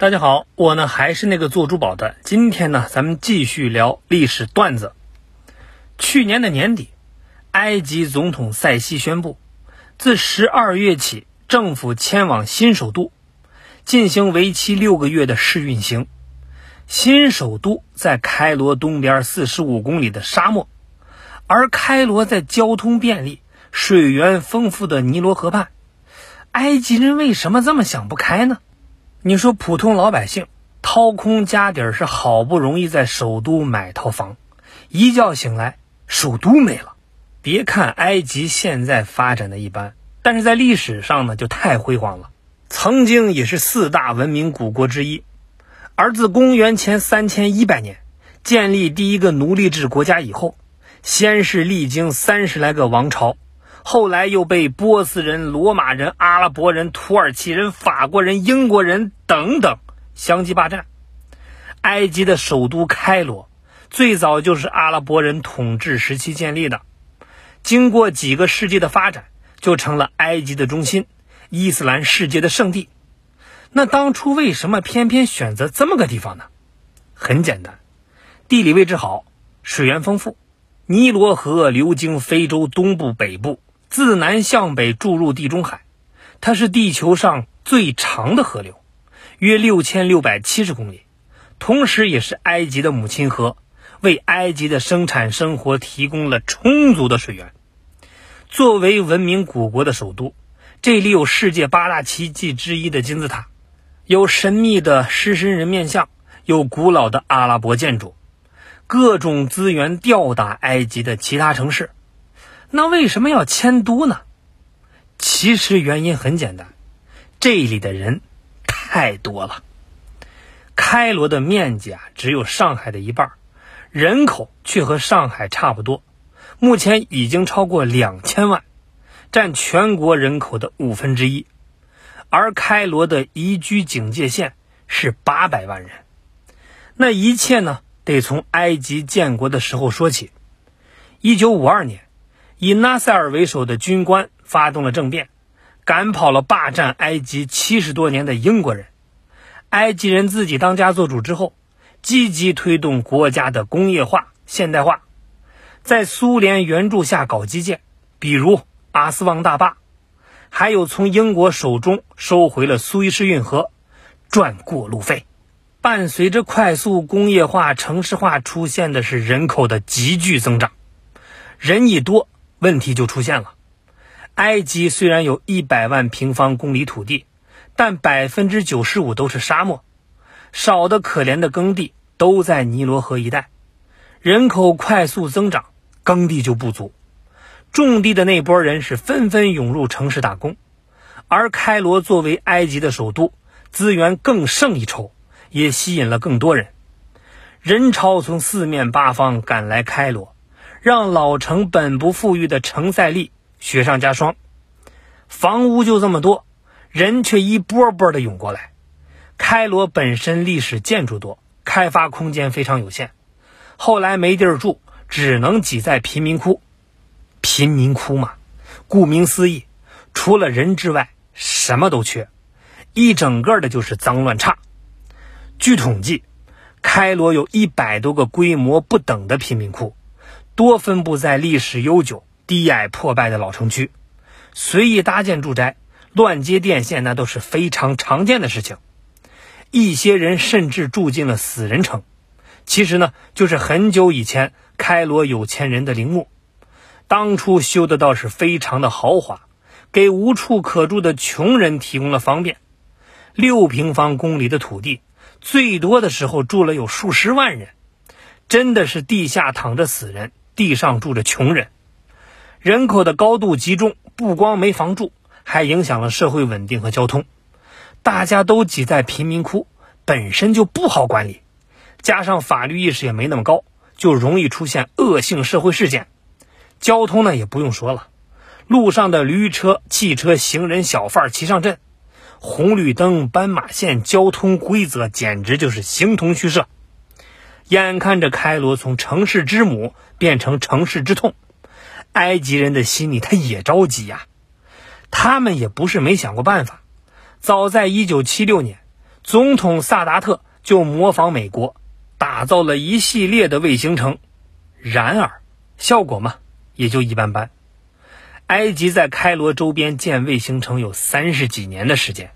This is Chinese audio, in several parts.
大家好，我呢还是那个做珠宝的。今天呢，咱们继续聊历史段子。去年的年底，埃及总统塞西宣布，自十二月起，政府迁往新首都，进行为期六个月的试运行。新首都在开罗东边四十五公里的沙漠，而开罗在交通便利、水源丰富的尼罗河畔。埃及人为什么这么想不开呢？你说普通老百姓掏空家底儿是好不容易在首都买套房，一觉醒来首都没了。别看埃及现在发展的一般，但是在历史上呢就太辉煌了，曾经也是四大文明古国之一。而自公元前三千一百年建立第一个奴隶制国家以后，先是历经三十来个王朝。后来又被波斯人、罗马人、阿拉伯人、土耳其人、法国人、英国人等等相继霸占。埃及的首都开罗最早就是阿拉伯人统治时期建立的，经过几个世纪的发展，就成了埃及的中心，伊斯兰世界的圣地。那当初为什么偏偏选择这么个地方呢？很简单，地理位置好，水源丰富，尼罗河流经非洲东部、北部。自南向北注入地中海，它是地球上最长的河流，约六千六百七十公里，同时也是埃及的母亲河，为埃及的生产生活提供了充足的水源。作为文明古国的首都，这里有世界八大奇迹之一的金字塔，有神秘的狮身人面像，有古老的阿拉伯建筑，各种资源吊打埃及的其他城市。那为什么要迁都呢？其实原因很简单，这里的人太多了。开罗的面积啊只有上海的一半，人口却和上海差不多，目前已经超过两千万，占全国人口的五分之一。而开罗的宜居警戒线是八百万人。那一切呢，得从埃及建国的时候说起。一九五二年。以纳赛尔为首的军官发动了政变，赶跑了霸占埃及七十多年的英国人。埃及人自己当家做主之后，积极推动国家的工业化、现代化，在苏联援助下搞基建，比如阿斯旺大坝，还有从英国手中收回了苏伊士运河，赚过路费。伴随着快速工业化、城市化出现的是人口的急剧增长，人一多。问题就出现了。埃及虽然有一百万平方公里土地，但百分之九十五都是沙漠，少的可怜的耕地都在尼罗河一带。人口快速增长，耕地就不足，种地的那波人是纷纷涌入城市打工。而开罗作为埃及的首都，资源更胜一筹，也吸引了更多人。人潮从四面八方赶来开罗。让老城本不富裕的城塞利雪上加霜，房屋就这么多，人却一波波的涌过来。开罗本身历史建筑多，开发空间非常有限，后来没地儿住，只能挤在贫民窟。贫民窟嘛，顾名思义，除了人之外，什么都缺，一整个的就是脏乱差。据统计，开罗有一百多个规模不等的贫民窟。多分布在历史悠久、低矮破败的老城区，随意搭建住宅、乱接电线，那都是非常常见的事情。一些人甚至住进了死人城，其实呢，就是很久以前开罗有钱人的陵墓。当初修的倒是非常的豪华，给无处可住的穷人提供了方便。六平方公里的土地，最多的时候住了有数十万人，真的是地下躺着死人。地上住着穷人，人口的高度集中，不光没房住，还影响了社会稳定和交通。大家都挤在贫民窟，本身就不好管理，加上法律意识也没那么高，就容易出现恶性社会事件。交通呢，也不用说了，路上的驴车、汽车、行人、小贩齐上阵，红绿灯、斑马线，交通规则简直就是形同虚设。眼看着开罗从城市之母变成城市之痛，埃及人的心里他也着急呀。他们也不是没想过办法。早在1976年，总统萨达特就模仿美国，打造了一系列的卫星城。然而，效果嘛，也就一般般。埃及在开罗周边建卫星城有三十几年的时间，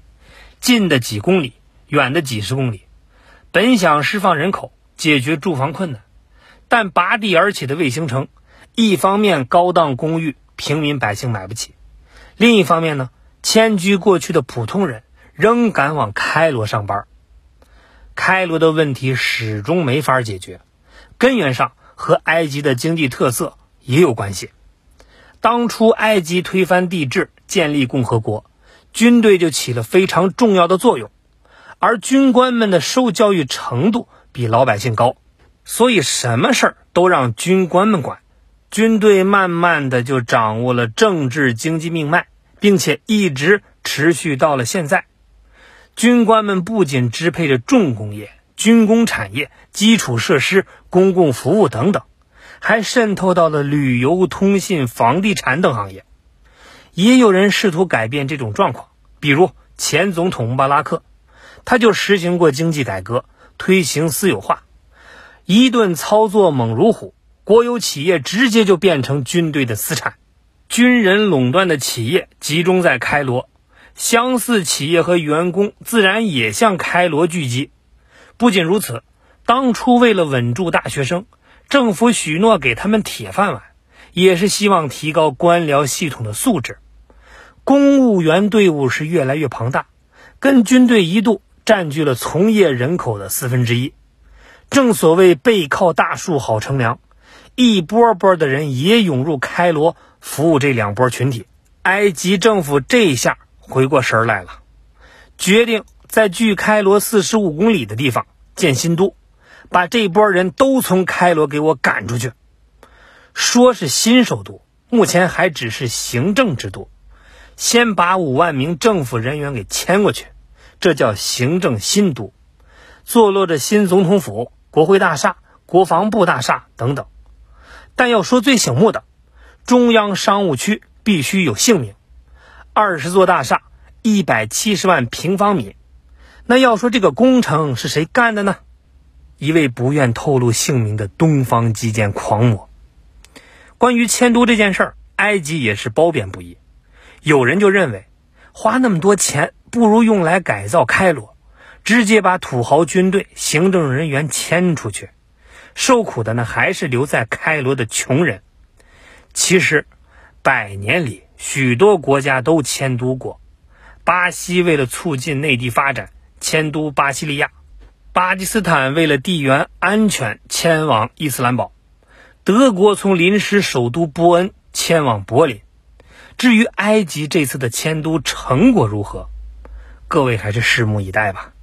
近的几公里，远的几十公里。本想释放人口，解决住房困难，但拔地而起的卫星城，一方面高档公寓平民百姓买不起，另一方面呢，迁居过去的普通人仍赶往开罗上班。开罗的问题始终没法解决，根源上和埃及的经济特色也有关系。当初埃及推翻帝制，建立共和国，军队就起了非常重要的作用。而军官们的受教育程度比老百姓高，所以什么事儿都让军官们管。军队慢慢的就掌握了政治经济命脉，并且一直持续到了现在。军官们不仅支配着重工业、军工产业、基础设施、公共服务等等，还渗透到了旅游、通信、房地产等行业。也有人试图改变这种状况，比如前总统穆巴拉克。他就实行过经济改革，推行私有化，一顿操作猛如虎，国有企业直接就变成军队的私产，军人垄断的企业集中在开罗，相似企业和员工自然也向开罗聚集。不仅如此，当初为了稳住大学生，政府许诺给他们铁饭碗，也是希望提高官僚系统的素质。公务员队伍是越来越庞大，跟军队一度。占据了从业人口的四分之一，正所谓背靠大树好乘凉，一波波的人也涌入开罗服务这两波群体。埃及政府这下回过神来了，决定在距开罗四十五公里的地方建新都，把这波人都从开罗给我赶出去。说是新首都，目前还只是行政之都，先把五万名政府人员给迁过去。这叫行政新都，坐落着新总统府、国会大厦、国防部大厦等等。但要说最醒目的，中央商务区必须有姓名，二十座大厦，一百七十万平方米。那要说这个工程是谁干的呢？一位不愿透露姓名的东方基建狂魔。关于迁都这件事儿，埃及也是褒贬不一。有人就认为，花那么多钱。不如用来改造开罗，直接把土豪军队、行政人员迁出去，受苦的呢还是留在开罗的穷人。其实，百年里许多国家都迁都过。巴西为了促进内地发展，迁都巴西利亚；巴基斯坦为了地缘安全，迁往伊斯兰堡；德国从临时首都波恩迁往柏林。至于埃及这次的迁都成果如何？各位还是拭目以待吧。